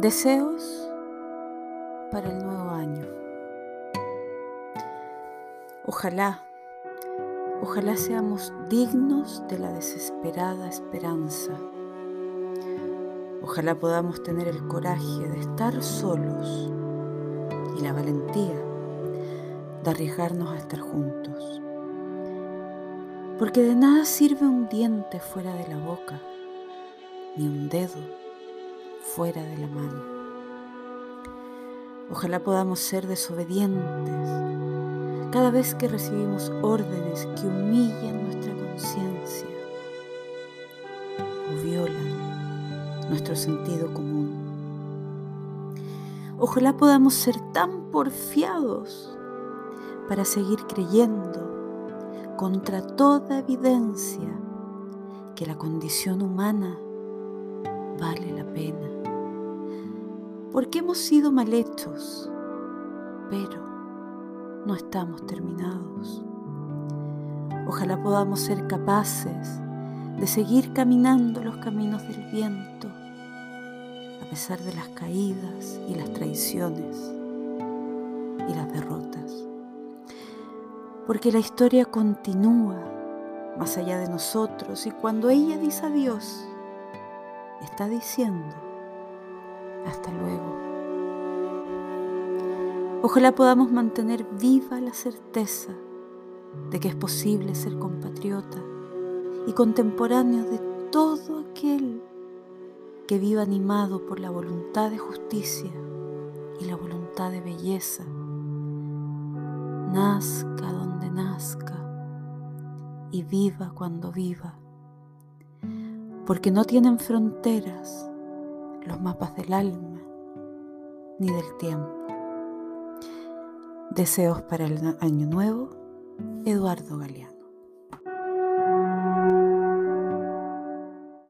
Deseos para el nuevo año. Ojalá, ojalá seamos dignos de la desesperada esperanza. Ojalá podamos tener el coraje de estar solos y la valentía de arriesgarnos a estar juntos. Porque de nada sirve un diente fuera de la boca, ni un dedo fuera de la mano. Ojalá podamos ser desobedientes cada vez que recibimos órdenes que humillan nuestra conciencia o violan nuestro sentido común. Ojalá podamos ser tan porfiados para seguir creyendo contra toda evidencia que la condición humana vale la pena. Porque hemos sido mal hechos, pero no estamos terminados. Ojalá podamos ser capaces de seguir caminando los caminos del viento, a pesar de las caídas y las traiciones y las derrotas. Porque la historia continúa más allá de nosotros y cuando ella dice adiós, está diciendo, hasta luego. Ojalá podamos mantener viva la certeza de que es posible ser compatriota y contemporáneo de todo aquel que viva animado por la voluntad de justicia y la voluntad de belleza, nazca donde nazca y viva cuando viva porque no tienen fronteras los mapas del alma ni del tiempo. Deseos para el año nuevo, Eduardo Galeán.